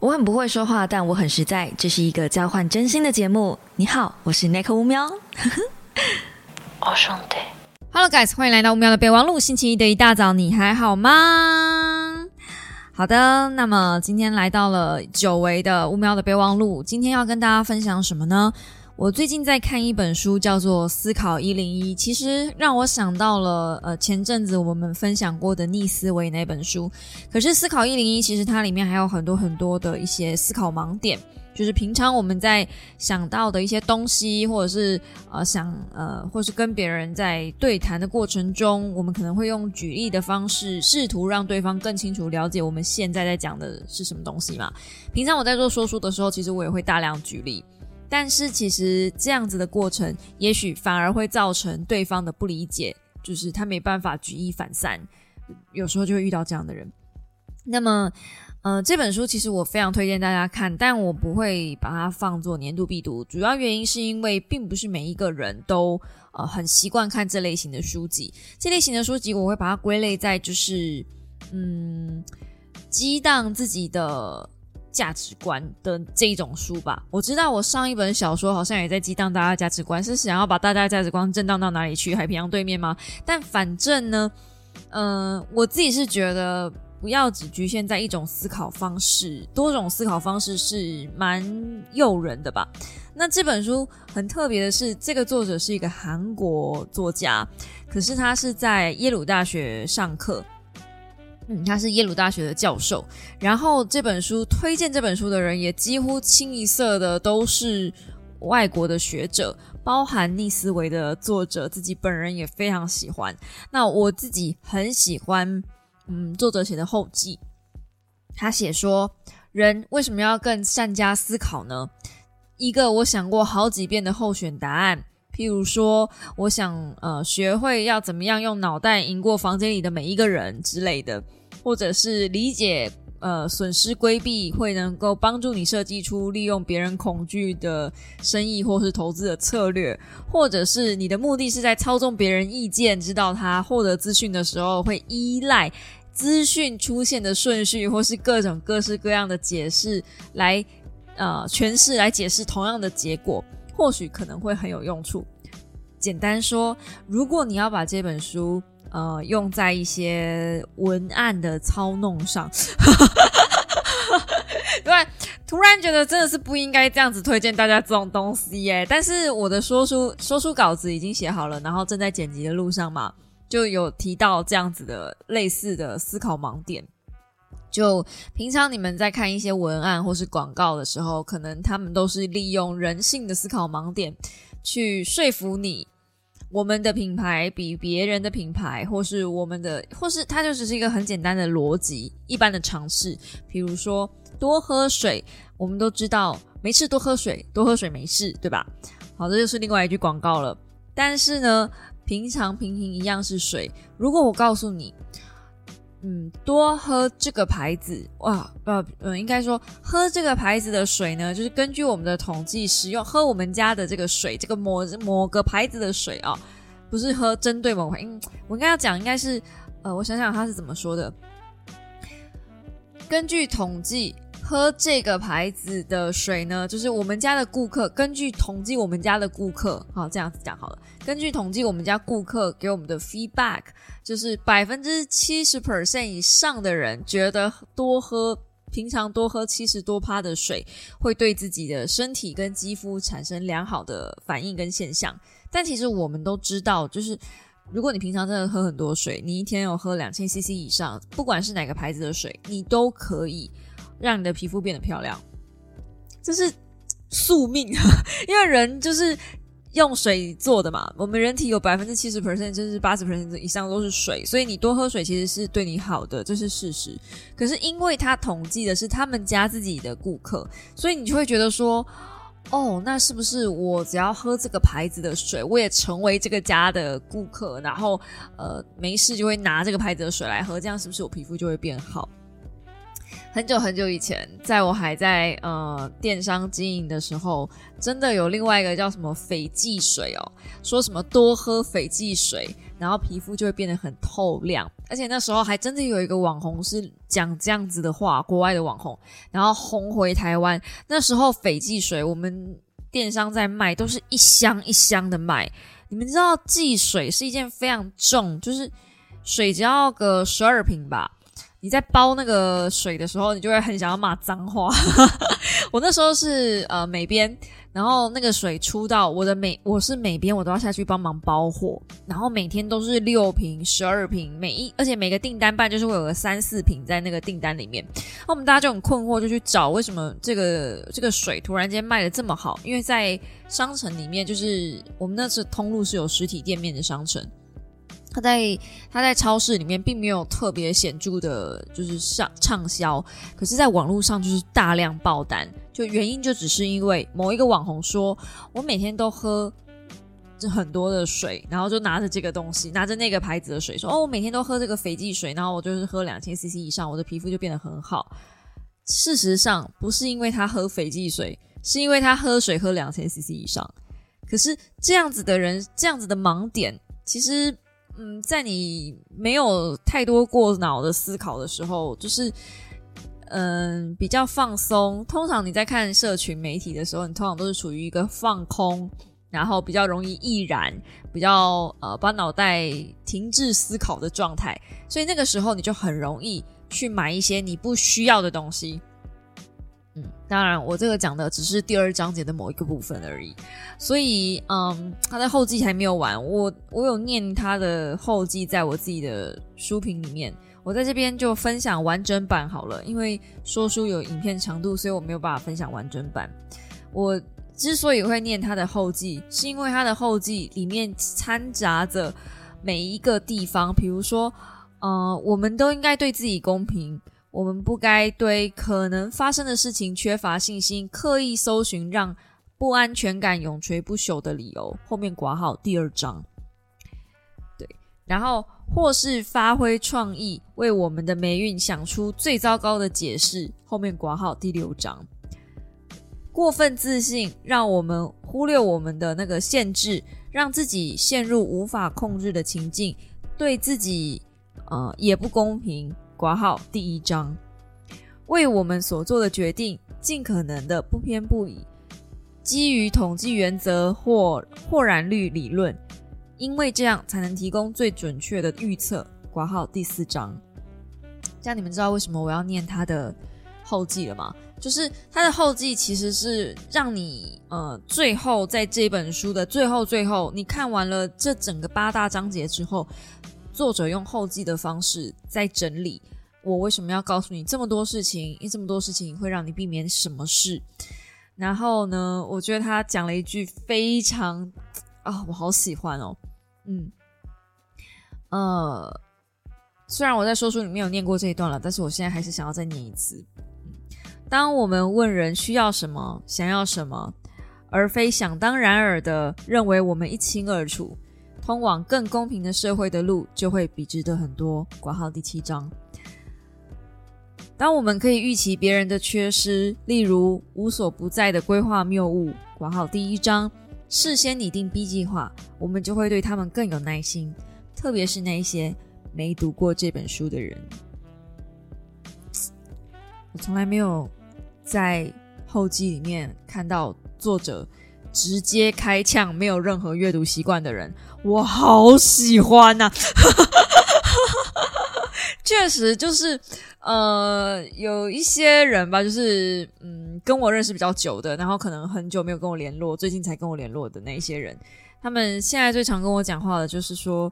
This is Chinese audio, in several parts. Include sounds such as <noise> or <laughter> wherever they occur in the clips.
我很不会说话，但我很实在。这是一个交换真心的节目。你好，我是 Nick 乌喵。我，兄弟。Hello guys，欢迎来到乌喵的备忘录。星期一的一大早，你还好吗？好的，那么今天来到了久违的乌喵的备忘录。今天要跟大家分享什么呢？我最近在看一本书，叫做《思考一零一》，其实让我想到了呃前阵子我们分享过的逆思维那本书。可是《思考一零一》其实它里面还有很多很多的一些思考盲点，就是平常我们在想到的一些东西，或者是呃想呃，或是跟别人在对谈的过程中，我们可能会用举例的方式，试图让对方更清楚了解我们现在在讲的是什么东西嘛。平常我在做说书的时候，其实我也会大量举例。但是其实这样子的过程，也许反而会造成对方的不理解，就是他没办法举一反三，有时候就会遇到这样的人。那么，呃，这本书其实我非常推荐大家看，但我不会把它放作年度必读，主要原因是因为并不是每一个人都呃很习惯看这类型的书籍。这类型的书籍我会把它归类在就是嗯激荡自己的。价值观的这一种书吧，我知道我上一本小说好像也在激荡大家价值观，是想要把大家价值观震荡到哪里去？海平洋对面吗？但反正呢，嗯，我自己是觉得不要只局限在一种思考方式，多种思考方式是蛮诱人的吧。那这本书很特别的是，这个作者是一个韩国作家，可是他是在耶鲁大学上课。嗯，他是耶鲁大学的教授，然后这本书推荐这本书的人也几乎清一色的都是外国的学者，包含逆思维的作者自己本人也非常喜欢。那我自己很喜欢，嗯，作者写的后记，他写说，人为什么要更善加思考呢？一个我想过好几遍的候选答案。譬如说，我想呃学会要怎么样用脑袋赢过房间里的每一个人之类的，或者是理解呃损失规避会能够帮助你设计出利用别人恐惧的生意或是投资的策略，或者是你的目的是在操纵别人意见，知道他获得资讯的时候会依赖资讯出现的顺序，或是各种各式各样的解释来呃诠释来解释同样的结果。或许可能会很有用处。简单说，如果你要把这本书呃用在一些文案的操弄上，<laughs> 对，突然觉得真的是不应该这样子推荐大家这种东西耶。但是我的说书说书稿子已经写好了，然后正在剪辑的路上嘛，就有提到这样子的类似的思考盲点。就平常你们在看一些文案或是广告的时候，可能他们都是利用人性的思考盲点去说服你，我们的品牌比别人的品牌，或是我们的，或是它就只是一个很简单的逻辑，一般的尝试。比如说多喝水，我们都知道没事多喝水，多喝水没事，对吧？好，这就是另外一句广告了。但是呢，平常平平一样是水，如果我告诉你。嗯，多喝这个牌子哇，呃，嗯，应该说喝这个牌子的水呢，就是根据我们的统计，使用喝我们家的这个水，这个某某个牌子的水啊，不是喝针对某牌，嗯，我应该要讲，应该是，呃，我想想他是怎么说的，根据统计。喝这个牌子的水呢，就是我们家的顾客根据统计，我们家的顾客，好这样子讲好了。根据统计，我们家顾客给我们的 feedback，就是百分之七十 percent 以上的人觉得多喝，平常多喝七十多趴的水，会对自己的身体跟肌肤产生良好的反应跟现象。但其实我们都知道，就是如果你平常真的喝很多水，你一天有喝两千 CC 以上，不管是哪个牌子的水，你都可以。让你的皮肤变得漂亮，这是宿命啊，<laughs> 因为人就是用水做的嘛。我们人体有百分之七十 percent，就是八十 percent 以上都是水，所以你多喝水其实是对你好的，这是事实。可是因为他统计的是他们家自己的顾客，所以你就会觉得说，哦，那是不是我只要喝这个牌子的水，我也成为这个家的顾客，然后呃没事就会拿这个牌子的水来喝，这样是不是我皮肤就会变好？很久很久以前，在我还在呃电商经营的时候，真的有另外一个叫什么斐济水哦，说什么多喝斐济水，然后皮肤就会变得很透亮。而且那时候还真的有一个网红是讲这样子的话，国外的网红，然后红回台湾。那时候斐济水我们电商在卖，都是一箱一箱的卖。你们知道寄水是一件非常重，就是水只要个十二瓶吧。你在包那个水的时候，你就会很想要骂脏话。<laughs> 我那时候是呃美编，然后那个水出到我的美，我是美编，我都要下去帮忙包货，然后每天都是六瓶、十二瓶，每一而且每个订单办就是会有个三四瓶在那个订单里面。那我们大家就很困惑，就去找为什么这个这个水突然间卖的这么好？因为在商城里面，就是我们那次通路是有实体店面的商城。它在它在超市里面并没有特别显著的，就是上畅销，可是，在网络上就是大量爆单。就原因就只是因为某一个网红说，我每天都喝很多的水，然后就拿着这个东西，拿着那个牌子的水，说哦，我每天都喝这个斐济水，然后我就是喝两千 CC 以上，我的皮肤就变得很好。事实上，不是因为他喝斐济水，是因为他喝水喝两千 CC 以上。可是这样子的人，这样子的盲点，其实。嗯，在你没有太多过脑的思考的时候，就是嗯比较放松。通常你在看社群媒体的时候，你通常都是处于一个放空，然后比较容易易燃，比较呃把脑袋停滞思考的状态。所以那个时候你就很容易去买一些你不需要的东西。当然，我这个讲的只是第二章节的某一个部分而已，所以，嗯，他的后记还没有完，我我有念他的后记，在我自己的书评里面，我在这边就分享完整版好了，因为说书有影片长度，所以我没有办法分享完整版。我之所以会念他的后记，是因为他的后记里面掺杂着每一个地方，比如说，呃，我们都应该对自己公平。我们不该对可能发生的事情缺乏信心，刻意搜寻让不安全感永垂不朽的理由。后面挂号第二章，对，然后或是发挥创意，为我们的霉运想出最糟糕的解释。后面挂号第六章，过分自信让我们忽略我们的那个限制，让自己陷入无法控制的情境，对自己呃也不公平。挂号第一章，为我们所做的决定尽可能的不偏不倚，基于统计原则或或然率理论，因为这样才能提供最准确的预测。挂号第四章，这样你们知道为什么我要念他的后记了吗？就是他的后记其实是让你呃，最后在这本书的最后最后，你看完了这整个八大章节之后。作者用后记的方式在整理我为什么要告诉你这么多事情，因这么多事情会让你避免什么事。然后呢，我觉得他讲了一句非常啊，我好喜欢哦，嗯，呃，虽然我在说书里面有念过这一段了，但是我现在还是想要再念一次。当我们问人需要什么、想要什么，而非想当然尔的认为我们一清二楚。通往更公平的社会的路就会笔直的很多。挂号第七章。当我们可以预期别人的缺失，例如无所不在的规划谬误。挂号第一章。事先拟定 B 计划，我们就会对他们更有耐心，特别是那些没读过这本书的人。我从来没有在后记里面看到作者。直接开枪，没有任何阅读习惯的人，我好喜欢呐！<laughs> 确实，就是呃，有一些人吧，就是嗯，跟我认识比较久的，然后可能很久没有跟我联络，最近才跟我联络的那一些人，他们现在最常跟我讲话的，就是说，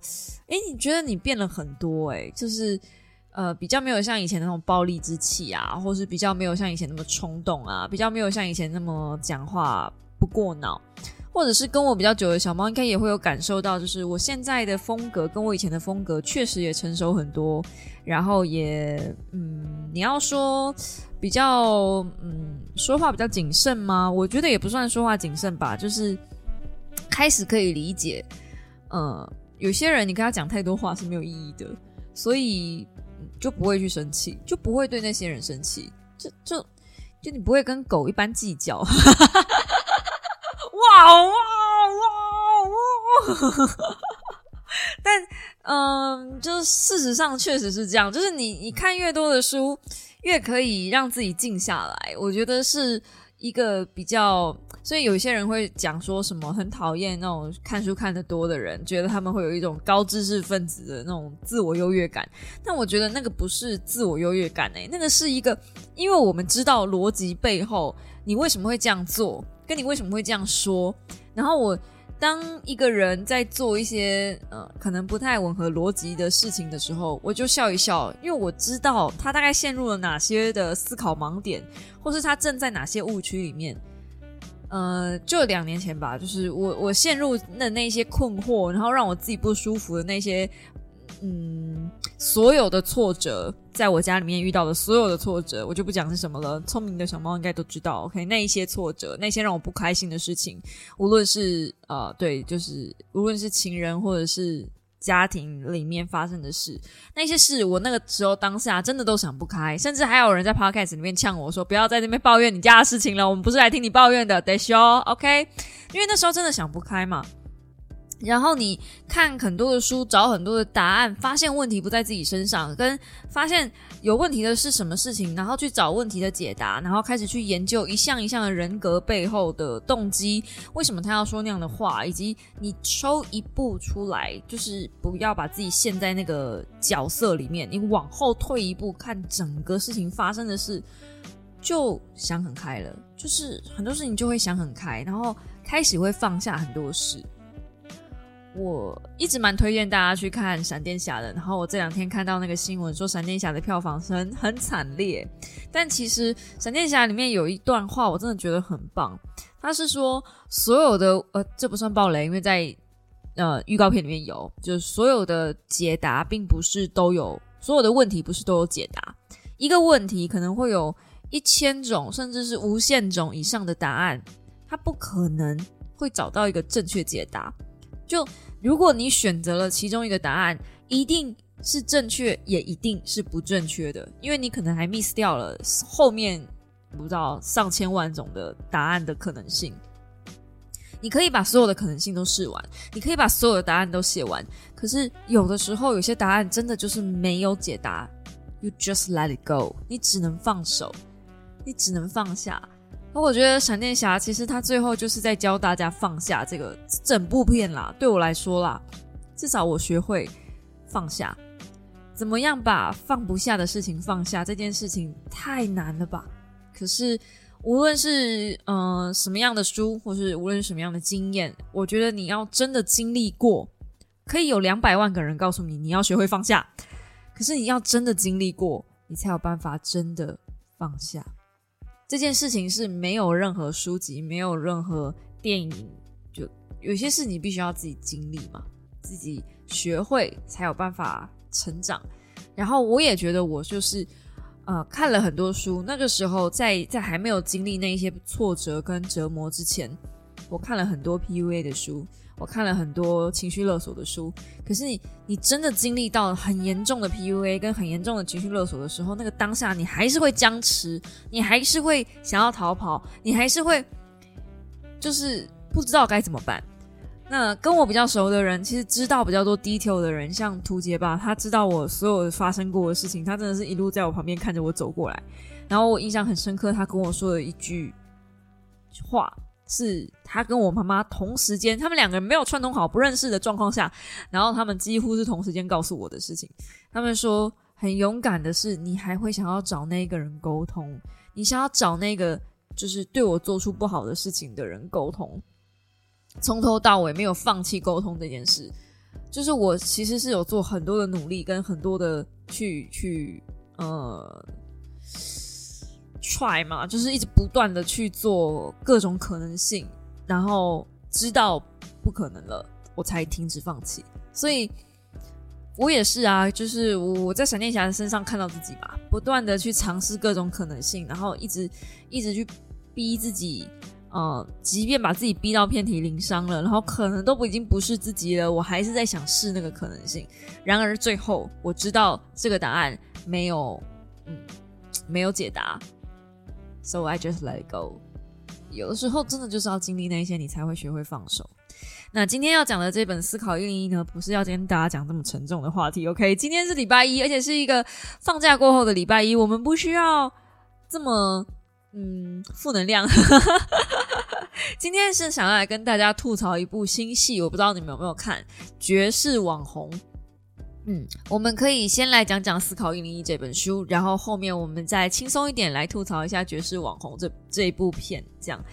诶，你觉得你变了很多，诶，就是呃，比较没有像以前那种暴力之气啊，或是比较没有像以前那么冲动啊，比较没有像以前那么讲话。不过脑，或者是跟我比较久的小猫，应该也会有感受到，就是我现在的风格跟我以前的风格确实也成熟很多，然后也嗯，你要说比较嗯说话比较谨慎吗？我觉得也不算说话谨慎吧，就是开始可以理解，呃，有些人你跟他讲太多话是没有意义的，所以就不会去生气，就不会对那些人生气，就就就你不会跟狗一般计较。<laughs> 哇哇哇哇！但嗯，就是事实上确实是这样，就是你你看越多的书，越可以让自己静下来。我觉得是一个比较，所以有些人会讲说什么很讨厌那种看书看得多的人，觉得他们会有一种高知识分子的那种自我优越感。但我觉得那个不是自我优越感诶，那个是一个，因为我们知道逻辑背后，你为什么会这样做，跟你为什么会这样说，然后我。当一个人在做一些呃可能不太吻合逻辑的事情的时候，我就笑一笑，因为我知道他大概陷入了哪些的思考盲点，或是他正在哪些误区里面。呃，就两年前吧，就是我我陷入的那些困惑，然后让我自己不舒服的那些。嗯，所有的挫折，在我家里面遇到的所有的挫折，我就不讲是什么了。聪明的小猫应该都知道。OK，那一些挫折，那些让我不开心的事情，无论是呃，对，就是无论是情人或者是家庭里面发生的事，那些事，我那个时候当下真的都想不开，甚至还有人在 Podcast 里面呛我说：“不要在那边抱怨你家的事情了，我们不是来听你抱怨的。”得修 OK，因为那时候真的想不开嘛。然后你看很多的书，找很多的答案，发现问题不在自己身上，跟发现有问题的是什么事情，然后去找问题的解答，然后开始去研究一项一项的人格背后的动机，为什么他要说那样的话，以及你抽一步出来，就是不要把自己陷在那个角色里面，你往后退一步看整个事情发生的事，就想很开了，就是很多事情就会想很开，然后开始会放下很多事。我一直蛮推荐大家去看《闪电侠》的，然后我这两天看到那个新闻说《闪电侠》的票房很很惨烈，但其实《闪电侠》里面有一段话我真的觉得很棒，他是说所有的呃这不算暴雷，因为在呃预告片里面有，就是所有的解答并不是都有，所有的问题不是都有解答，一个问题可能会有一千种甚至是无限种以上的答案，他不可能会找到一个正确解答，就。如果你选择了其中一个答案，一定是正确，也一定是不正确的，因为你可能还 miss 掉了后面不知道上千万种的答案的可能性。你可以把所有的可能性都试完，你可以把所有的答案都写完，可是有的时候有些答案真的就是没有解答，you just let it go，你只能放手，你只能放下。我觉得闪电侠其实他最后就是在教大家放下这个整部片啦。对我来说啦，至少我学会放下，怎么样把放不下的事情放下？这件事情太难了吧？可是无论是嗯什么样的书，或是无论什么样的经验，我觉得你要真的经历过，可以有两百万个人告诉你你要学会放下，可是你要真的经历过，你才有办法真的放下。这件事情是没有任何书籍，没有任何电影，就有些事你必须要自己经历嘛，自己学会才有办法成长。然后我也觉得我就是呃看了很多书，那个时候在在还没有经历那一些挫折跟折磨之前，我看了很多 PUA 的书。我看了很多情绪勒索的书，可是你你真的经历到很严重的 PUA 跟很严重的情绪勒索的时候，那个当下你还是会僵持，你还是会想要逃跑，你还是会就是不知道该怎么办。那跟我比较熟的人，其实知道比较多 detail 的人，像图杰吧，他知道我所有发生过的事情，他真的是一路在我旁边看着我走过来。然后我印象很深刻，他跟我说的一句话。是他跟我妈妈同时间，他们两个人没有串通好、不认识的状况下，然后他们几乎是同时间告诉我的事情。他们说很勇敢的是，你还会想要找那个人沟通，你想要找那个就是对我做出不好的事情的人沟通，从头到尾没有放弃沟通这件事。就是我其实是有做很多的努力，跟很多的去去呃。Try 嘛，就是一直不断的去做各种可能性，然后知道不可能了，我才停止放弃。所以，我也是啊，就是我在闪电侠身上看到自己吧，不断的去尝试各种可能性，然后一直一直去逼自己，呃，即便把自己逼到遍体鳞伤了，然后可能都不已经不是自己了，我还是在想试那个可能性。然而最后我知道这个答案没有，嗯，没有解答，so I just let it go。有的时候真的就是要经历那些，你才会学会放手。那今天要讲的这本《思考一零一》呢，不是要跟大家讲这么沉重的话题。OK，今天是礼拜一，而且是一个放假过后的礼拜一，我们不需要这么嗯负能量。<laughs> 今天是想要来跟大家吐槽一部新戏，我不知道你们有没有看《绝世网红》。嗯，我们可以先来讲讲《思考一零一》这本书，然后后面我们再轻松一点来吐槽一下《绝世网红》这这一部片。这样，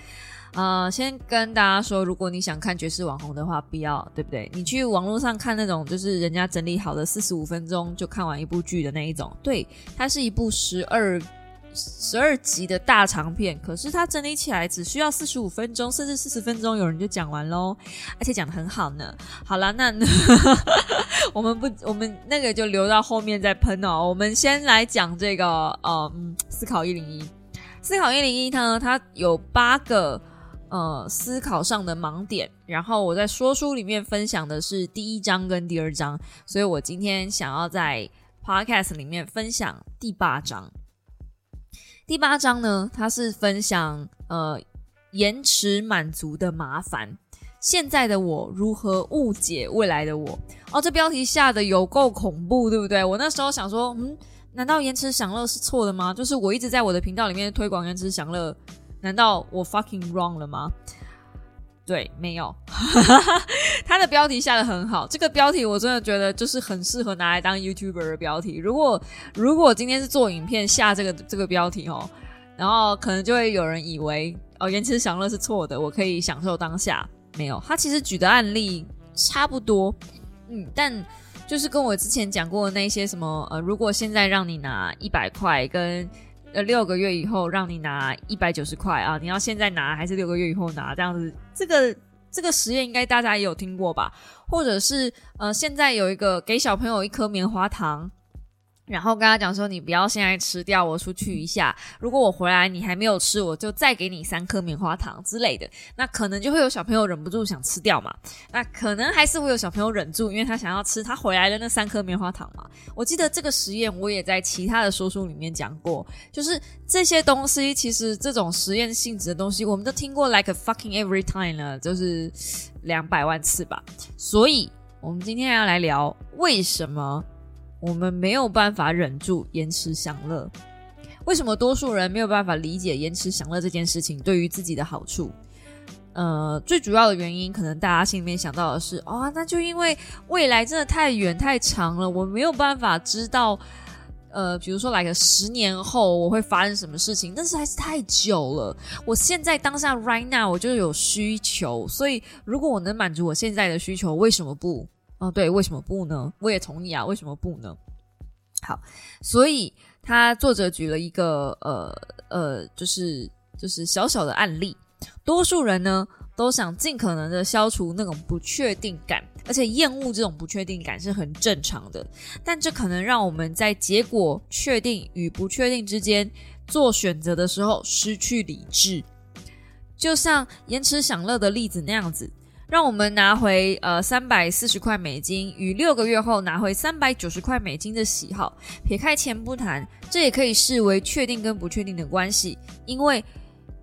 啊，先跟大家说，如果你想看《绝世网红》的话，不要，对不对？你去网络上看那种就是人家整理好的四十五分钟就看完一部剧的那一种，对，它是一部十二。十二集的大长片，可是它整理起来只需要四十五分钟，甚至四十分钟，有人就讲完喽，而且讲的很好呢。好了，那 <laughs> 我们不，我们那个就留到后面再喷哦。我们先来讲这个，呃，思考一零一，思考一零一呢，它有八个呃思考上的盲点，然后我在说书里面分享的是第一章跟第二章，所以我今天想要在 podcast 里面分享第八章。第八章呢，它是分享呃延迟满足的麻烦。现在的我如何误解未来的我？哦，这标题下的有够恐怖，对不对？我那时候想说，嗯，难道延迟享乐是错的吗？就是我一直在我的频道里面推广延迟享乐，难道我 fucking wrong 了吗？对，没有，<laughs> 他的标题下的很好。这个标题我真的觉得就是很适合拿来当 YouTuber 的标题。如果如果今天是做影片下这个这个标题哦，然后可能就会有人以为哦延迟享乐是错的，我可以享受当下。没有，他其实举的案例差不多，嗯，但就是跟我之前讲过的那些什么呃，如果现在让你拿一百块跟。呃，六个月以后让你拿一百九十块啊！你要现在拿还是六个月以后拿？这样子，这个这个实验应该大家也有听过吧？或者是呃，现在有一个给小朋友一颗棉花糖。然后跟他讲说，你不要现在吃掉，我出去一下。如果我回来你还没有吃，我就再给你三颗棉花糖之类的。那可能就会有小朋友忍不住想吃掉嘛。那可能还是会有小朋友忍住，因为他想要吃他回来的那三颗棉花糖嘛。我记得这个实验我也在其他的说书里面讲过，就是这些东西其实这种实验性质的东西，我们都听过 like a fucking every time 了，就是两百万次吧。所以我们今天要来聊为什么。我们没有办法忍住延迟享乐，为什么多数人没有办法理解延迟享乐这件事情对于自己的好处？呃，最主要的原因，可能大家心里面想到的是，哦，那就因为未来真的太远太长了，我没有办法知道，呃，比如说来个十年后我会发生什么事情，但是还是太久了。我现在当下 right now 我就有需求，所以如果我能满足我现在的需求，为什么不？哦，对，为什么不呢？我也同意啊，为什么不呢？好，所以他作者举了一个呃呃，就是就是小小的案例，多数人呢都想尽可能的消除那种不确定感，而且厌恶这种不确定感是很正常的，但这可能让我们在结果确定与不确定之间做选择的时候失去理智，就像延迟享乐的例子那样子。让我们拿回呃三百四十块美金与六个月后拿回三百九十块美金的喜好，撇开钱不谈，这也可以视为确定跟不确定的关系，因为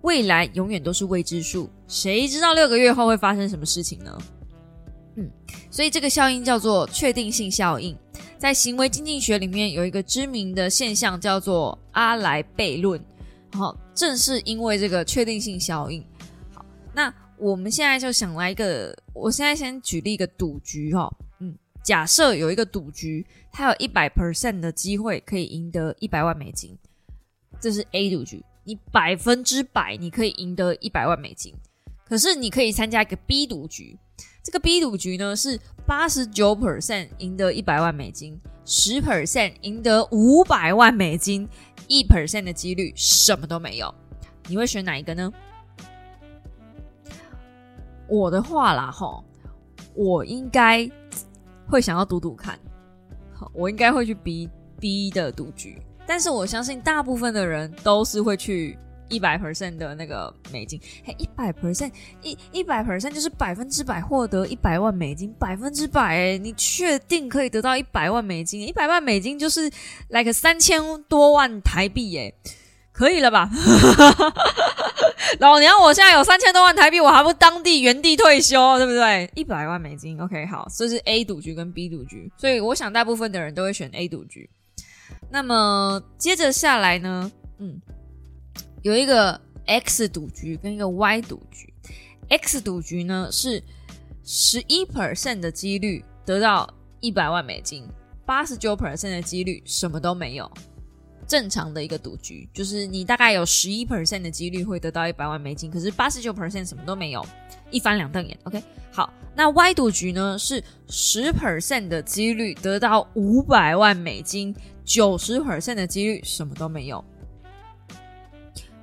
未来永远都是未知数，谁知道六个月后会发生什么事情呢？嗯，所以这个效应叫做确定性效应，在行为经济学里面有一个知名的现象叫做阿莱悖论，好，正是因为这个确定性效应，好，那。我们现在就想来一个，我现在先举例一个赌局哈，嗯，假设有一个赌局，它有一百 percent 的机会可以赢得一百万美金，这是 A 赌局，你百分之百你可以赢得一百万美金，可是你可以参加一个 B 赌局，这个 B 赌局呢是八十九 percent 赢得一百万美金，十 percent 赢得五百万美金，一 percent 的几率什么都没有，你会选哪一个呢？我的话啦，哈，我应该会想要赌赌看，我应该会去 B B 的赌局，但是我相信大部分的人都是会去一百 percent 的那个美金，嘿，一百 percent 一一百 percent 就是百分之百获得一百万美金，百分之百，你确定可以得到一百万美金？一百万美金就是来个三千多万台币哎，可以了吧？<laughs> 老娘我现在有三千多万台币，我还不当地原地退休，对不对？一百万美金，OK，好，这是 A 赌局跟 B 赌局，所以我想大部分的人都会选 A 赌局。那么接着下来呢，嗯。有一个 X 赌局跟一个 Y 赌局，X 赌局呢是十一 percent 的几率得到一百万美金，八十九 percent 的几率什么都没有。正常的一个赌局就是你大概有十一 percent 的几率会得到一百万美金，可是八十九 percent 什么都没有，一翻两瞪眼。OK，好，那 Y 赌局呢是十 percent 的几率得到五百万美金，九十 percent 的几率什么都没有。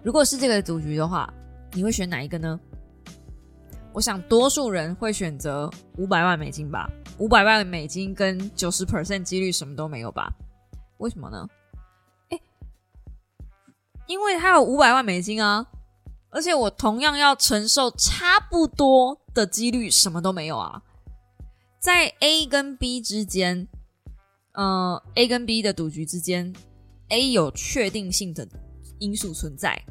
如果是这个赌局的话，你会选哪一个呢？我想多数人会选择五百万美金吧。五百万美金跟九十 percent 几率什么都没有吧？为什么呢？因为他有五百万美金啊，而且我同样要承受差不多的几率什么都没有啊。在 A 跟 B 之间，呃，A 跟 B 的赌局之间，A 有确定性的。因素存在，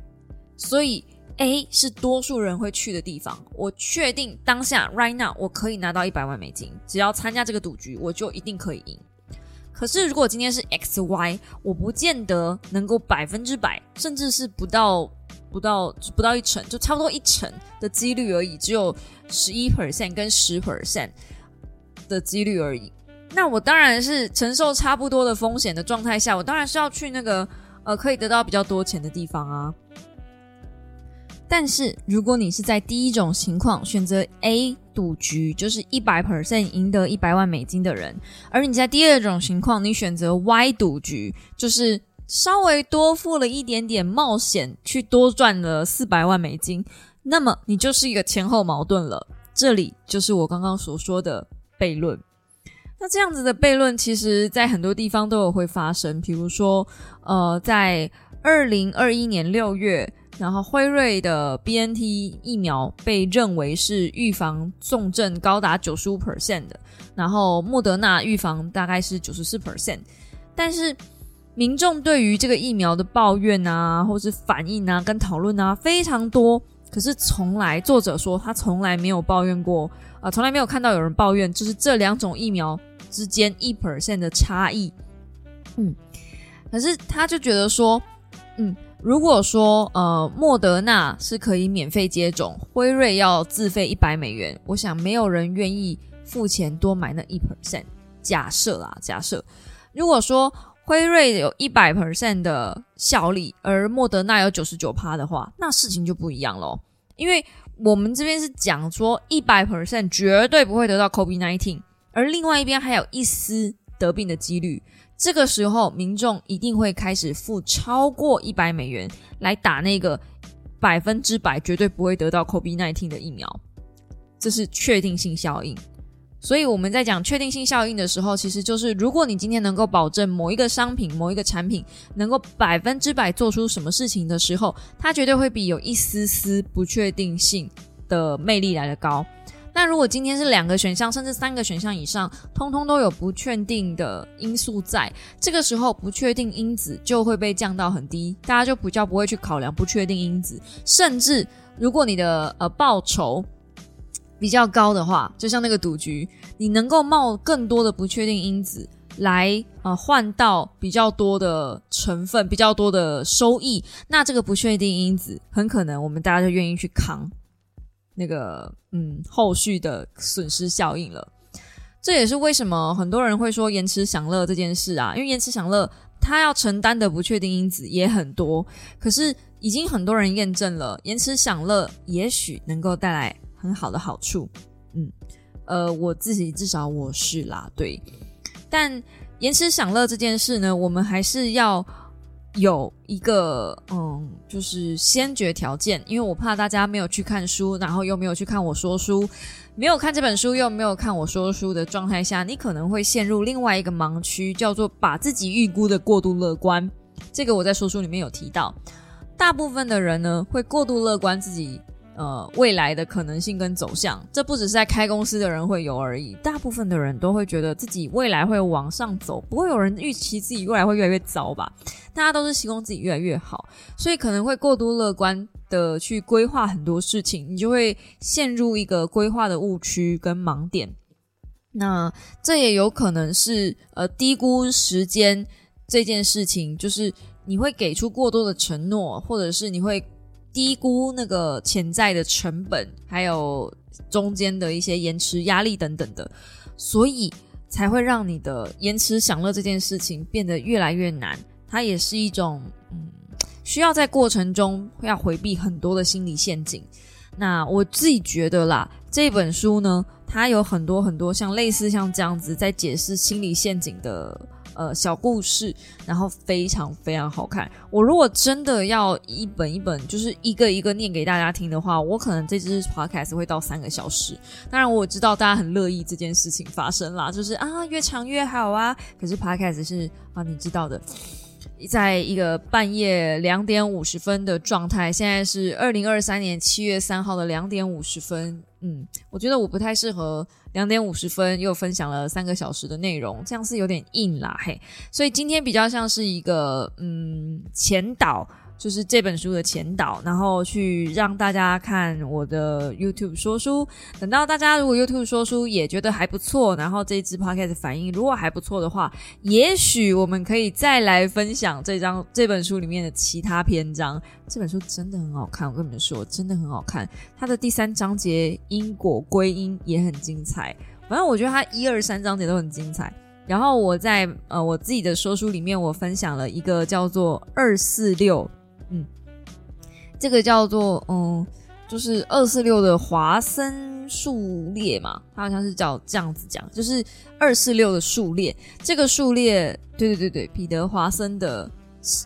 所以 A 是多数人会去的地方。我确定当下 right now 我可以拿到一百万美金，只要参加这个赌局，我就一定可以赢。可是如果今天是 X Y，我不见得能够百分之百，甚至是不到不到不到一成，就差不多一成的几率而已，只有十一 percent 跟十 percent 的几率而已。那我当然是承受差不多的风险的状态下，我当然是要去那个。呃，可以得到比较多钱的地方啊。但是如果你是在第一种情况选择 A 赌局，就是一百 percent 赢得一百万美金的人，而你在第二种情况你选择 Y 赌局，就是稍微多付了一点点冒险去多赚了四百万美金，那么你就是一个前后矛盾了。这里就是我刚刚所说的悖论。那这样子的悖论，其实在很多地方都有会发生。比如说，呃，在二零二一年六月，然后辉瑞的 B N T 疫苗被认为是预防重症高达九十五 percent 的，然后莫德纳预防大概是九十四 percent。但是民众对于这个疫苗的抱怨啊，或是反应啊，跟讨论啊非常多。可是从来作者说他从来没有抱怨过，啊，从来没有看到有人抱怨，就是这两种疫苗。之间一 percent 的差异，嗯，可是他就觉得说，嗯，如果说呃莫德纳是可以免费接种，辉瑞要自费一百美元，我想没有人愿意付钱多买那一 percent。假设啊，假设如果说辉瑞有一百 percent 的效力，而莫德纳有九十九趴的话，那事情就不一样喽。因为我们这边是讲说一百 percent 绝对不会得到 COVID nineteen。而另外一边还有一丝得病的几率，这个时候民众一定会开始付超过一百美元来打那个百分之百绝对不会得到 COVID-19 的疫苗，这是确定性效应。所以我们在讲确定性效应的时候，其实就是如果你今天能够保证某一个商品、某一个产品能够百分之百做出什么事情的时候，它绝对会比有一丝丝不确定性的魅力来的高。那如果今天是两个选项，甚至三个选项以上，通通都有不确定的因素在，这个时候不确定因子就会被降到很低，大家就比较不会去考量不确定因子。甚至如果你的呃报酬比较高的话，就像那个赌局，你能够冒更多的不确定因子来呃换到比较多的成分、比较多的收益，那这个不确定因子很可能我们大家就愿意去扛。那个嗯，后续的损失效应了，这也是为什么很多人会说延迟享乐这件事啊，因为延迟享乐它要承担的不确定因子也很多，可是已经很多人验证了延迟享乐也许能够带来很好的好处，嗯，呃，我自己至少我是啦，对，但延迟享乐这件事呢，我们还是要。有一个嗯，就是先决条件，因为我怕大家没有去看书，然后又没有去看我说书，没有看这本书，又没有看我说书的状态下，你可能会陷入另外一个盲区，叫做把自己预估的过度乐观。这个我在说书里面有提到。大部分的人呢会过度乐观自己。呃，未来的可能性跟走向，这不只是在开公司的人会有而已，大部分的人都会觉得自己未来会往上走，不会有人预期自己未来会越来越糟吧？大家都是希望自己越来越好，所以可能会过度乐观的去规划很多事情，你就会陷入一个规划的误区跟盲点。那这也有可能是呃低估时间这件事情，就是你会给出过多的承诺，或者是你会。低估那个潜在的成本，还有中间的一些延迟压力等等的，所以才会让你的延迟享乐这件事情变得越来越难。它也是一种嗯，需要在过程中要回避很多的心理陷阱。那我自己觉得啦，这本书呢，它有很多很多像类似像这样子在解释心理陷阱的。呃，小故事，然后非常非常好看。我如果真的要一本一本，就是一个一个念给大家听的话，我可能这支 podcast 会到三个小时。当然，我知道大家很乐意这件事情发生啦，就是啊，越长越好啊。可是 podcast 是啊，你知道的。在一个半夜两点五十分的状态，现在是二零二三年七月三号的两点五十分。嗯，我觉得我不太适合两点五十分又分享了三个小时的内容，这样是有点硬啦嘿。所以今天比较像是一个嗯前导。就是这本书的前导，然后去让大家看我的 YouTube 说书。等到大家如果 YouTube 说书也觉得还不错，然后这一支 Podcast 反应如果还不错的话，也许我们可以再来分享这张这本书里面的其他篇章。这本书真的很好看，我跟你们说，真的很好看。它的第三章节因果归因也很精彩。反正我觉得它一二三章节都很精彩。然后我在呃我自己的说书里面，我分享了一个叫做二四六。嗯，这个叫做嗯，就是二四六的华森数列嘛，它好像是叫这样子讲，就是二四六的数列。这个数列，对对对对，彼得华森的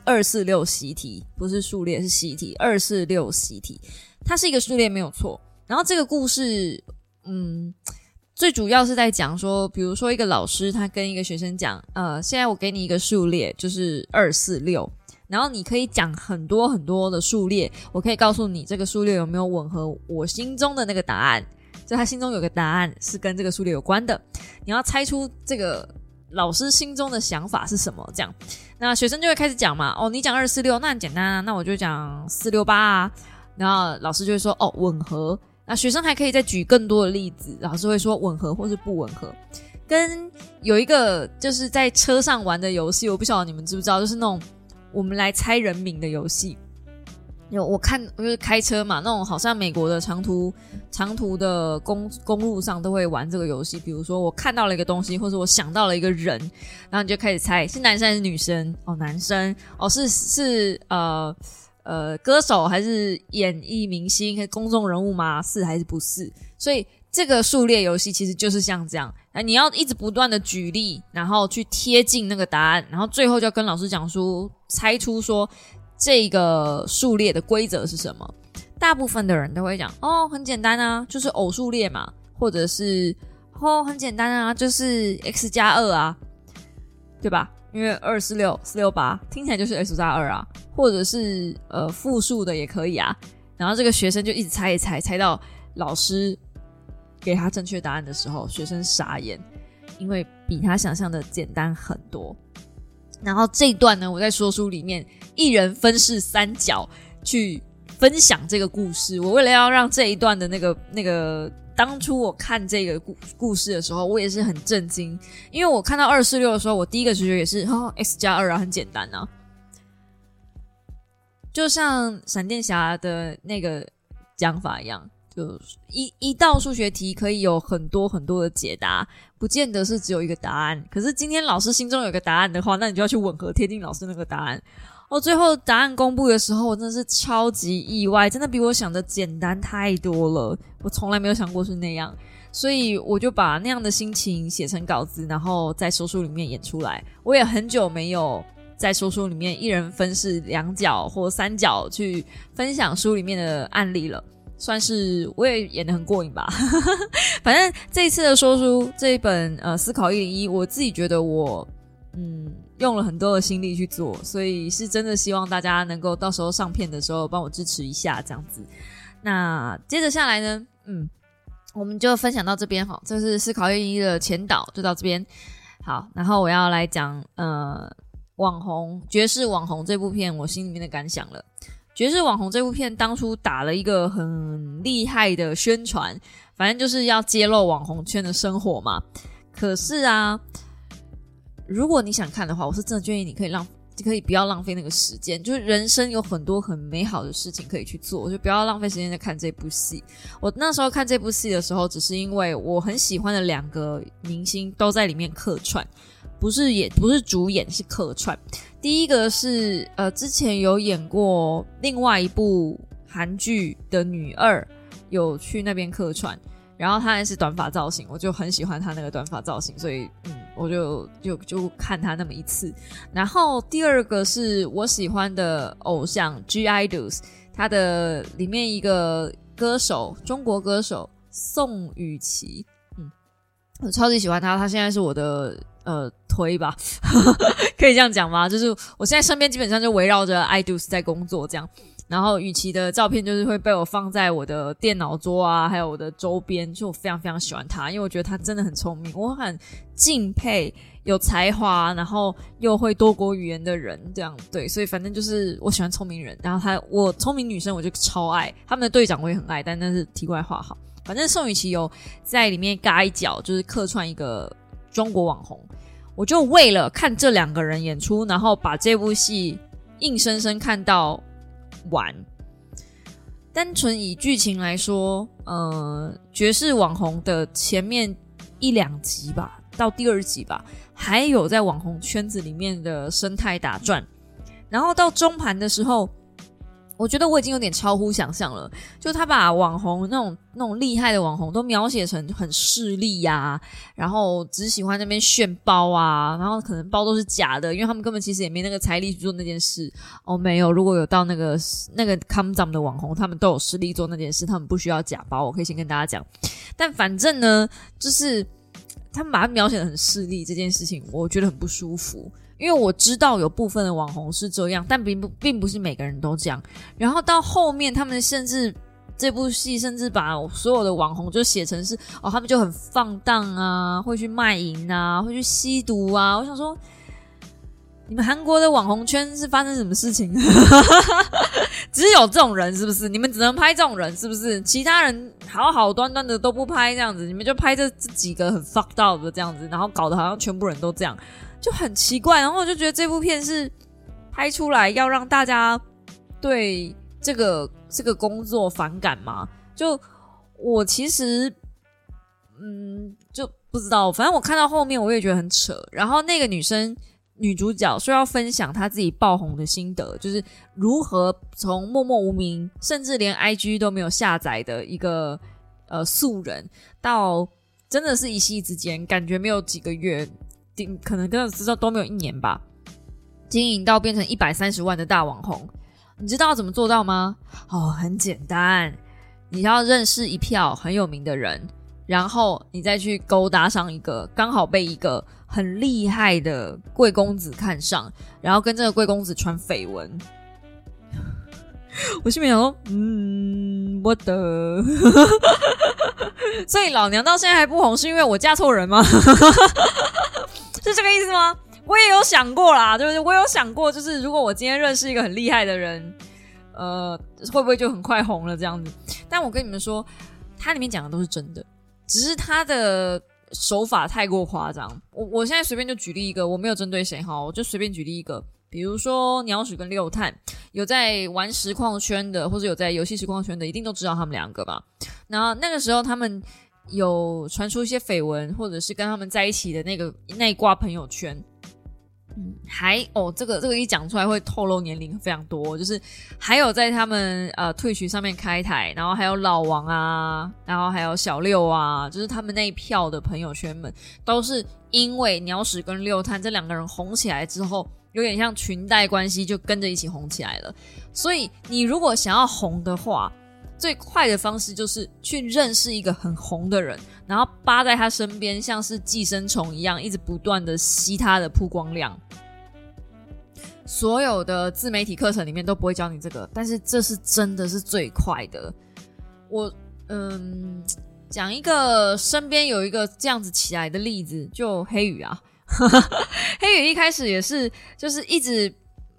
二四六习题不是数列，是习题。二四六习题，它是一个数列没有错。然后这个故事，嗯，最主要是在讲说，比如说一个老师他跟一个学生讲，呃，现在我给你一个数列，就是二四六。然后你可以讲很多很多的数列，我可以告诉你这个数列有没有吻合我心中的那个答案。就他心中有个答案是跟这个数列有关的，你要猜出这个老师心中的想法是什么。这样，那学生就会开始讲嘛。哦，你讲二四六，那很简单啊。那我就讲四六八啊。然后老师就会说，哦，吻合。那学生还可以再举更多的例子，老师会说吻合或是不吻合。跟有一个就是在车上玩的游戏，我不晓得你们知不知道，就是那种。我们来猜人名的游戏，有我看就是开车嘛，那种好像美国的长途长途的公公路上都会玩这个游戏。比如说我看到了一个东西，或者我想到了一个人，然后你就开始猜是男生还是女生？哦，男生哦，是是呃呃歌手还是演艺明星还是公众人物吗？是还是不是？所以。这个数列游戏其实就是像这样，哎，你要一直不断的举例，然后去贴近那个答案，然后最后就要跟老师讲出，猜出说这个数列的规则是什么。大部分的人都会讲，哦，很简单啊，就是偶数列嘛，或者是哦，很简单啊，就是 x 加二啊，对吧？因为二四六四六八听起来就是 x 加二啊，或者是呃复数的也可以啊。然后这个学生就一直猜一猜，猜到老师。给他正确答案的时候，学生傻眼，因为比他想象的简单很多。然后这一段呢，我在说书里面一人分饰三角去分享这个故事。我为了要让这一段的那个那个，当初我看这个故故事的时候，我也是很震惊，因为我看到二四六的时候，我第一个直觉也是 <laughs> 哦，x 加二啊，很简单啊，就像闪电侠的那个讲法一样。就一一道数学题可以有很多很多的解答，不见得是只有一个答案。可是今天老师心中有个答案的话，那你就要去吻合贴近老师那个答案。哦，最后答案公布的时候，我真的是超级意外，真的比我想的简单太多了。我从来没有想过是那样，所以我就把那样的心情写成稿子，然后在说书里面演出来。我也很久没有在说书里面一人分饰两角或三角去分享书里面的案例了。算是我也演的很过瘾吧，<laughs> 反正这一次的说书这一本呃思考一零一，我自己觉得我嗯用了很多的心力去做，所以是真的希望大家能够到时候上片的时候帮我支持一下，这样子。那接着下来呢，嗯，我们就分享到这边哈，这是思考一零一的前导，就到这边。好，然后我要来讲呃，网红爵士网红这部片，我心里面的感想了。爵士网红这部片当初打了一个很厉害的宣传，反正就是要揭露网红圈的生活嘛。可是啊，如果你想看的话，我是真的建议你可以浪，可以不要浪费那个时间。就是人生有很多很美好的事情可以去做，就不要浪费时间在看这部戏。我那时候看这部戏的时候，只是因为我很喜欢的两个明星都在里面客串，不是演，不是主演，是客串。第一个是呃，之前有演过另外一部韩剧的女二，有去那边客串，然后她还是短发造型，我就很喜欢她那个短发造型，所以嗯，我就就就看她那么一次。然后第二个是我喜欢的偶像 G IDOLS，他的里面一个歌手，中国歌手宋雨琦，我超级喜欢他，他现在是我的。呃，推吧，<laughs> 可以这样讲吗？就是我现在身边基本上就围绕着 i do 在工作这样，然后雨琦的照片就是会被我放在我的电脑桌啊，还有我的周边，就我非常非常喜欢他，因为我觉得他真的很聪明，我很敬佩有才华，然后又会多国语言的人，这样对，所以反正就是我喜欢聪明人，然后他我聪明女生我就超爱，他们的队长我也很爱，但那是题外话好，反正宋雨琦有在里面嘎一脚，就是客串一个。中国网红，我就为了看这两个人演出，然后把这部戏硬生生看到完。单纯以剧情来说，呃，爵士网红的前面一两集吧，到第二集吧，还有在网红圈子里面的生态打转，然后到中盘的时候。我觉得我已经有点超乎想象了，就他把网红那种那种厉害的网红都描写成很势利呀，然后只喜欢那边炫包啊，然后可能包都是假的，因为他们根本其实也没那个财力去做那件事。哦，没有，如果有到那个那个 come down 的网红，他们都有实力做那件事，他们不需要假包。我可以先跟大家讲，但反正呢，就是他们把它描写的很势利这件事情，我觉得很不舒服。因为我知道有部分的网红是这样，但并不并不是每个人都这样。然后到后面，他们甚至这部戏甚至把所有的网红就写成是哦，他们就很放荡啊，会去卖淫啊，会去吸毒啊。我想说，你们韩国的网红圈是发生什么事情？<laughs> 只有这种人是不是？你们只能拍这种人是不是？其他人好好端端的都不拍这样子，你们就拍这这几个很 fucked up 的这样子，然后搞得好像全部人都这样。就很奇怪，然后我就觉得这部片是拍出来要让大家对这个这个工作反感嘛？就我其实嗯就不知道，反正我看到后面我也觉得很扯。然后那个女生女主角说要分享她自己爆红的心得，就是如何从默默无名，甚至连 IG 都没有下载的一个呃素人，到真的是一夕之间，感觉没有几个月。顶可能跟着知道都没有一年吧，经营到变成一百三十万的大网红，你知道怎么做到吗？哦，很简单，你要认识一票很有名的人，然后你再去勾搭上一个刚好被一个很厉害的贵公子看上，然后跟这个贵公子传绯闻。<laughs> 我心里想说，嗯，我的，所以老娘到现在还不红，是因为我嫁错人吗？<laughs> 是这个意思吗？我也有想过啦，对不对？我有想过，就是如果我今天认识一个很厉害的人，呃，会不会就很快红了这样子？但我跟你们说，它里面讲的都是真的，只是他的手法太过夸张。我我现在随便就举例一个，我没有针对谁哈，我就随便举例一个，比如说鸟屎跟六探，有在玩实况圈的，或者有在游戏实况圈的，一定都知道他们两个吧？然后那个时候他们。有传出一些绯闻，或者是跟他们在一起的那个那一挂朋友圈，嗯，还哦，这个这个一讲出来会透露年龄非常多，就是还有在他们呃退群上面开台，然后还有老王啊，然后还有小六啊，就是他们那一票的朋友圈们，都是因为鸟屎跟六探这两个人红起来之后，有点像裙带关系，就跟着一起红起来了。所以你如果想要红的话，最快的方式就是去认识一个很红的人，然后扒在他身边，像是寄生虫一样，一直不断的吸他的曝光量。所有的自媒体课程里面都不会教你这个，但是这是真的是最快的。我嗯，讲一个身边有一个这样子起来的例子，就黑羽啊，<laughs> 黑羽一开始也是就是一直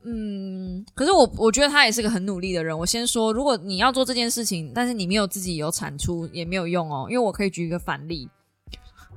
嗯，可是我我觉得他也是个很努力的人。我先说，如果你要做这件事情，但是你没有自己有产出，也没有用哦，因为我可以举一个反例，<laughs>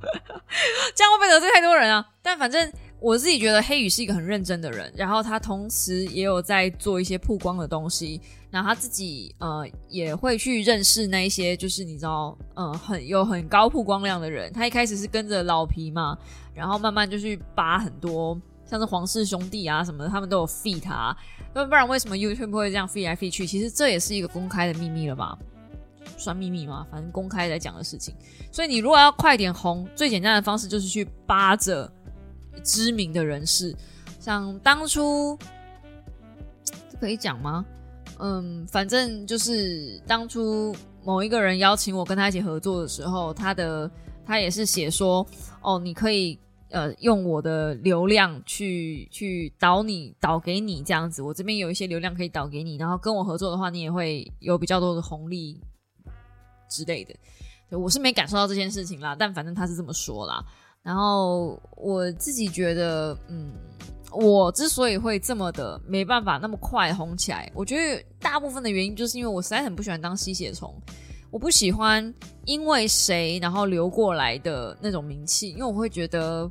这样会不会得罪太多人啊？但反正。我自己觉得黑羽是一个很认真的人，然后他同时也有在做一些曝光的东西，然后他自己呃也会去认识那一些就是你知道嗯很有很高曝光量的人。他一开始是跟着老皮嘛，然后慢慢就去扒很多像是皇室兄弟啊什么的，他们都有 feed 他，那不然为什么 YouTube 会这样 feed 来 feed 去？其实这也是一个公开的秘密了吧？算秘密吗？反正公开在讲的事情。所以你如果要快点红，最简单的方式就是去扒着。知名的人士，像当初这可以讲吗？嗯，反正就是当初某一个人邀请我跟他一起合作的时候，他的他也是写说，哦，你可以呃用我的流量去去导你导给你这样子，我这边有一些流量可以导给你，然后跟我合作的话，你也会有比较多的红利之类的。我是没感受到这件事情啦，但反正他是这么说啦。然后我自己觉得，嗯，我之所以会这么的没办法那么快红起来，我觉得大部分的原因就是因为我实在很不喜欢当吸血虫，我不喜欢因为谁然后流过来的那种名气，因为我会觉得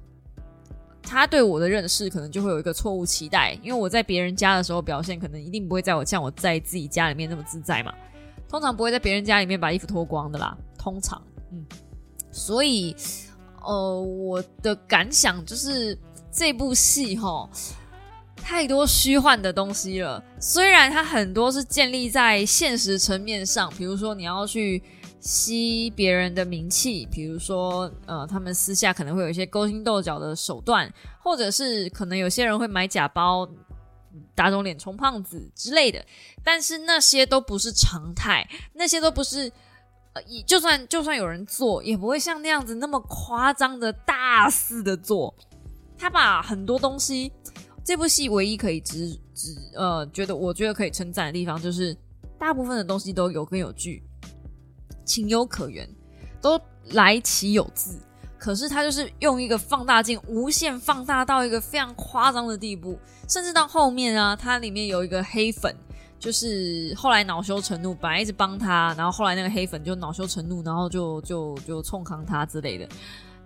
他对我的认识可能就会有一个错误期待，因为我在别人家的时候表现可能一定不会在我像我在自己家里面那么自在嘛，通常不会在别人家里面把衣服脱光的啦，通常，嗯，所以。呃，我的感想就是这部戏哈，太多虚幻的东西了。虽然它很多是建立在现实层面上，比如说你要去吸别人的名气，比如说呃，他们私下可能会有一些勾心斗角的手段，或者是可能有些人会买假包、打肿脸充胖子之类的。但是那些都不是常态，那些都不是。就算就算有人做，也不会像那样子那么夸张的大肆的做。他把很多东西，这部戏唯一可以只只呃，觉得我觉得可以称赞的地方，就是大部分的东西都有根有据，情有可原，都来其有自。可是他就是用一个放大镜无限放大到一个非常夸张的地步，甚至到后面啊，它里面有一个黑粉。就是后来恼羞成怒，本来一直帮他，然后后来那个黑粉就恼羞成怒，然后就就就冲康他之类的。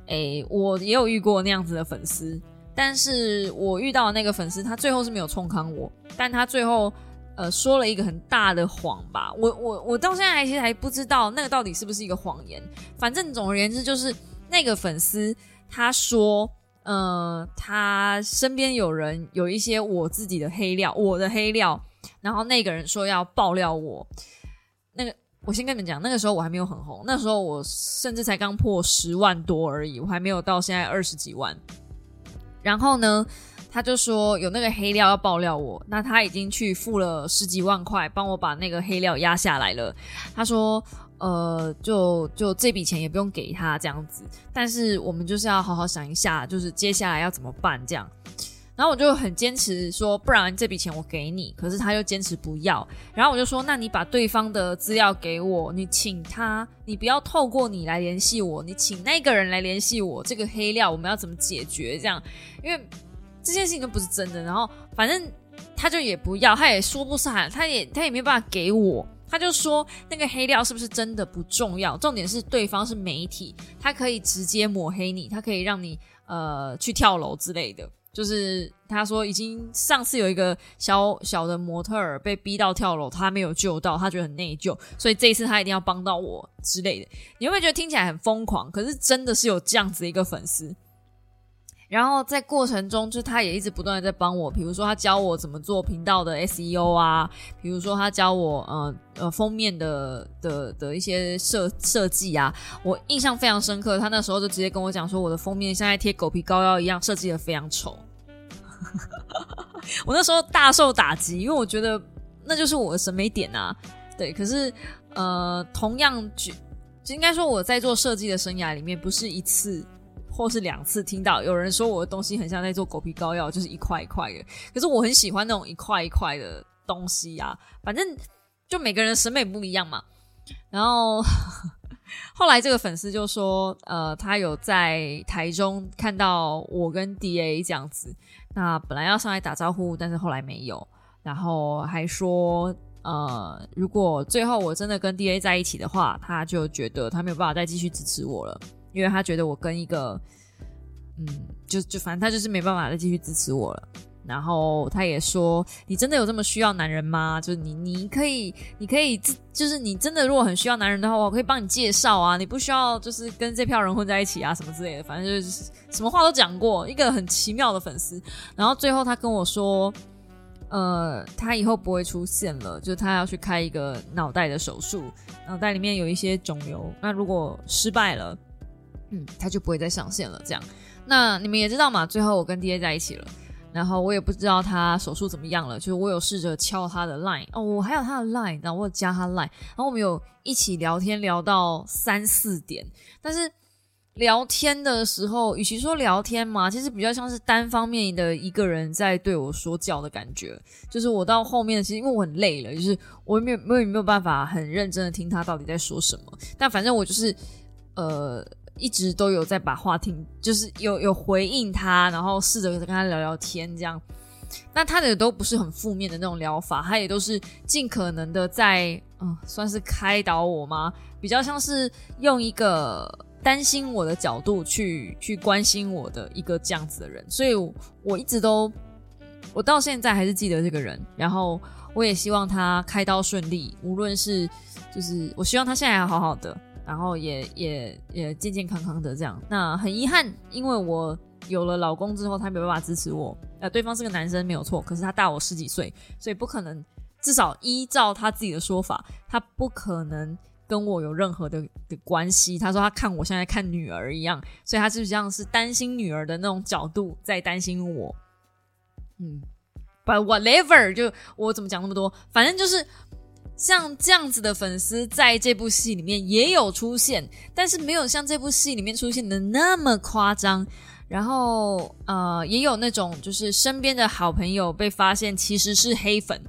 诶，我也有遇过那样子的粉丝，但是我遇到的那个粉丝，他最后是没有冲康我，但他最后呃说了一个很大的谎吧。我我我到现在还其实还不知道那个到底是不是一个谎言。反正总而言之，就是那个粉丝他说，呃，他身边有人有一些我自己的黑料，我的黑料。然后那个人说要爆料我，那个我先跟你们讲，那个时候我还没有很红，那时候我甚至才刚破十万多而已，我还没有到现在二十几万。然后呢，他就说有那个黑料要爆料我，那他已经去付了十几万块帮我把那个黑料压下来了。他说，呃，就就这笔钱也不用给他这样子，但是我们就是要好好想一下，就是接下来要怎么办这样。然后我就很坚持说，不然这笔钱我给你。可是他又坚持不要。然后我就说，那你把对方的资料给我，你请他，你不要透过你来联系我，你请那个人来联系我。这个黑料我们要怎么解决？这样，因为这件事情都不是真的。然后反正他就也不要，他也说不上，他也他也没办法给我。他就说那个黑料是不是真的不重要，重点是对方是媒体，他可以直接抹黑你，他可以让你呃去跳楼之类的。就是他说，已经上次有一个小小的模特儿被逼到跳楼，他没有救到，他觉得很内疚，所以这一次他一定要帮到我之类的。你会不会觉得听起来很疯狂？可是真的是有这样子一个粉丝。然后在过程中，就他也一直不断的在帮我，比如说他教我怎么做频道的 SEO 啊，比如说他教我呃呃封面的的的一些设设计啊，我印象非常深刻。他那时候就直接跟我讲说，我的封面像在贴狗皮膏药一样，设计的非常丑。<laughs> 我那时候大受打击，因为我觉得那就是我的审美点啊。对，可是呃，同样就应该说我在做设计的生涯里面，不是一次。或是两次听到有人说我的东西很像在做狗皮膏药，就是一块一块的。可是我很喜欢那种一块一块的东西啊，反正就每个人审美不一样嘛。然后 <laughs> 后来这个粉丝就说，呃，他有在台中看到我跟 D A 这样子，那本来要上来打招呼，但是后来没有。然后还说，呃，如果最后我真的跟 D A 在一起的话，他就觉得他没有办法再继续支持我了，因为他觉得我跟一个，嗯，就就反正他就是没办法再继续支持我了。然后他也说：“你真的有这么需要男人吗？就是你，你可以，你可以，就是你真的如果很需要男人的话，我可以帮你介绍啊。你不需要就是跟这票人混在一起啊，什么之类的。反正就是什么话都讲过，一个很奇妙的粉丝。然后最后他跟我说，呃，他以后不会出现了，就是他要去开一个脑袋的手术，脑袋里面有一些肿瘤。那如果失败了，嗯，他就不会再上线了。这样，那你们也知道嘛，最后我跟 D A 在一起了。”然后我也不知道他手术怎么样了，就是我有试着敲他的 line 哦，我还有他的 line，然后我有加他 line，然后我们有一起聊天聊到三四点，但是聊天的时候，与其说聊天嘛，其实比较像是单方面的一个人在对我说教的感觉，就是我到后面其实因为我很累了，就是我没有没有没有办法很认真的听他到底在说什么，但反正我就是呃。一直都有在把话听，就是有有回应他，然后试着跟他聊聊天这样。那他的都不是很负面的那种疗法，他也都是尽可能的在嗯，算是开导我吗？比较像是用一个担心我的角度去去关心我的一个这样子的人。所以我一直都，我到现在还是记得这个人。然后我也希望他开刀顺利，无论是就是我希望他现在还好好的。然后也也也健健康康的这样，那很遗憾，因为我有了老公之后，他没办法支持我。呃，对方是个男生没有错，可是他大我十几岁，所以不可能。至少依照他自己的说法，他不可能跟我有任何的的关系。他说他看我现在看女儿一样，所以他就像是担心女儿的那种角度在担心我。嗯，But whatever，就我怎么讲那么多，反正就是。像这样子的粉丝在这部戏里面也有出现，但是没有像这部戏里面出现的那么夸张。然后呃，也有那种就是身边的好朋友被发现其实是黑粉，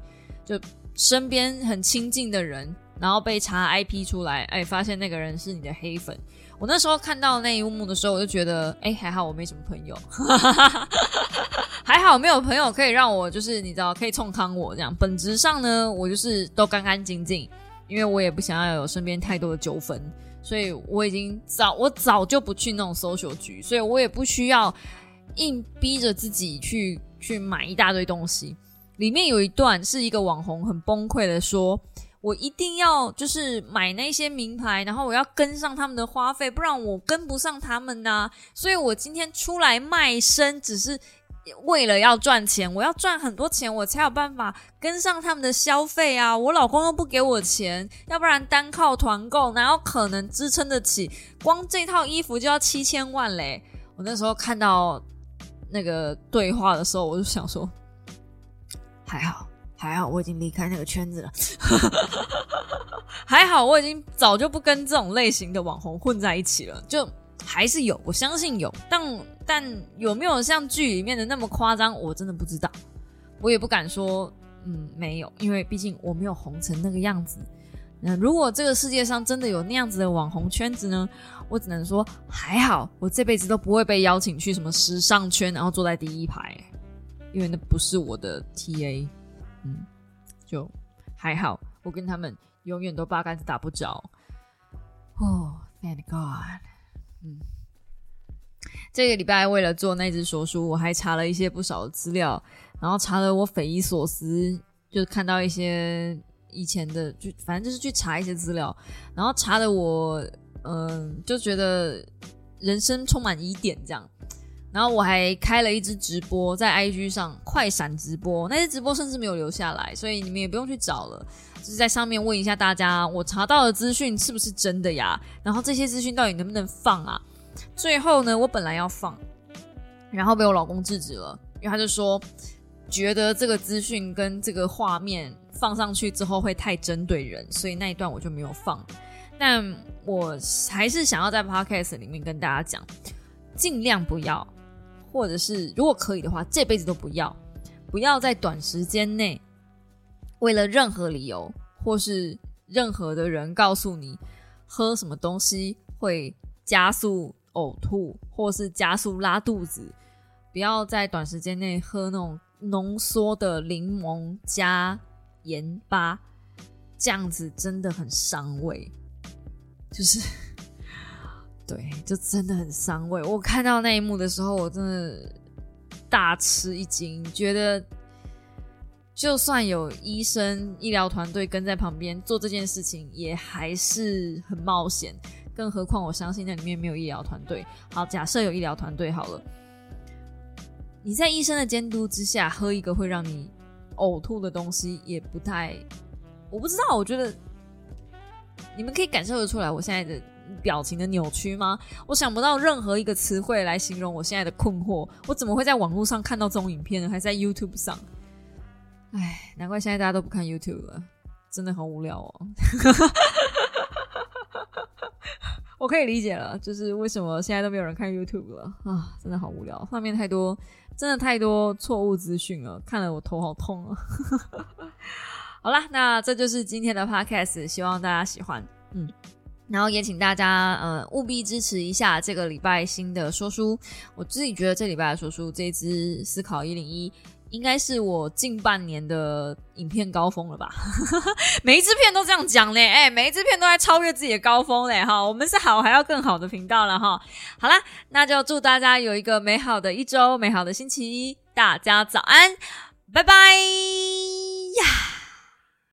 就身边很亲近的人，然后被查 IP 出来，哎，发现那个人是你的黑粉。我那时候看到那一幕的时候，我就觉得，哎，还好我没什么朋友。<laughs> 还好没有朋友可以让我就是你知道可以冲康我这样，本质上呢我就是都干干净净，因为我也不想要有身边太多的纠纷，所以我已经早我早就不去那种 social 局，所以我也不需要硬逼着自己去去买一大堆东西。里面有一段是一个网红很崩溃的说。我一定要就是买那些名牌，然后我要跟上他们的花费，不然我跟不上他们呐。所以我今天出来卖身，只是为了要赚钱。我要赚很多钱，我才有办法跟上他们的消费啊！我老公又不给我钱，要不然单靠团购哪有可能支撑得起？光这套衣服就要七千万嘞！我那时候看到那个对话的时候，我就想说，还好。还好我已经离开那个圈子了，还好我已经早就不跟这种类型的网红混在一起了。就还是有，我相信有，但但有没有像剧里面的那么夸张，我真的不知道。我也不敢说，嗯，没有，因为毕竟我没有红成那个样子。那如果这个世界上真的有那样子的网红圈子呢？我只能说还好，我这辈子都不会被邀请去什么时尚圈，然后坐在第一排，因为那不是我的 TA。嗯，就还好，我跟他们永远都八竿子打不着。哦，Thank God。嗯，这个礼拜为了做那只说书，我还查了一些不少的资料，然后查了我匪夷所思，就是看到一些以前的，就反正就是去查一些资料，然后查的我，嗯，就觉得人生充满疑点这样。然后我还开了一支直播在 IG 上快闪直播，那些直播甚至没有留下来，所以你们也不用去找了，就是在上面问一下大家，我查到的资讯是不是真的呀？然后这些资讯到底能不能放啊？最后呢，我本来要放，然后被我老公制止了，因为他就说觉得这个资讯跟这个画面放上去之后会太针对人，所以那一段我就没有放。但我还是想要在 Podcast 里面跟大家讲。尽量不要，或者是如果可以的话，这辈子都不要，不要在短时间内为了任何理由，或是任何的人告诉你喝什么东西会加速呕吐，或是加速拉肚子，不要在短时间内喝那种浓缩的柠檬加盐巴，这样子真的很伤胃，就是。<laughs> 对，就真的很伤胃。我看到那一幕的时候，我真的大吃一惊，觉得就算有医生、医疗团队跟在旁边做这件事情，也还是很冒险。更何况，我相信那里面没有医疗团队。好，假设有医疗团队好了，你在医生的监督之下喝一个会让你呕吐的东西，也不太……我不知道，我觉得你们可以感受得出来，我现在的。表情的扭曲吗？我想不到任何一个词汇来形容我现在的困惑。我怎么会在网络上看到这种影片呢？还在 YouTube 上？哎，难怪现在大家都不看 YouTube 了，真的很无聊哦。<laughs> 我可以理解了，就是为什么现在都没有人看 YouTube 了啊！真的好无聊，上面太多，真的太多错误资讯了，看了我头好痛啊。<laughs> 好啦，那这就是今天的 Podcast，希望大家喜欢。嗯。然后也请大家呃务必支持一下这个礼拜新的说书。我自己觉得这礼拜的说书这支思考一零一应该是我近半年的影片高峰了吧？<laughs> 每一支片都这样讲嘞，哎，每一支片都在超越自己的高峰嘞哈。我们是好还要更好的频道了哈。好啦，那就祝大家有一个美好的一周，美好的星期一，大家早安，拜拜呀。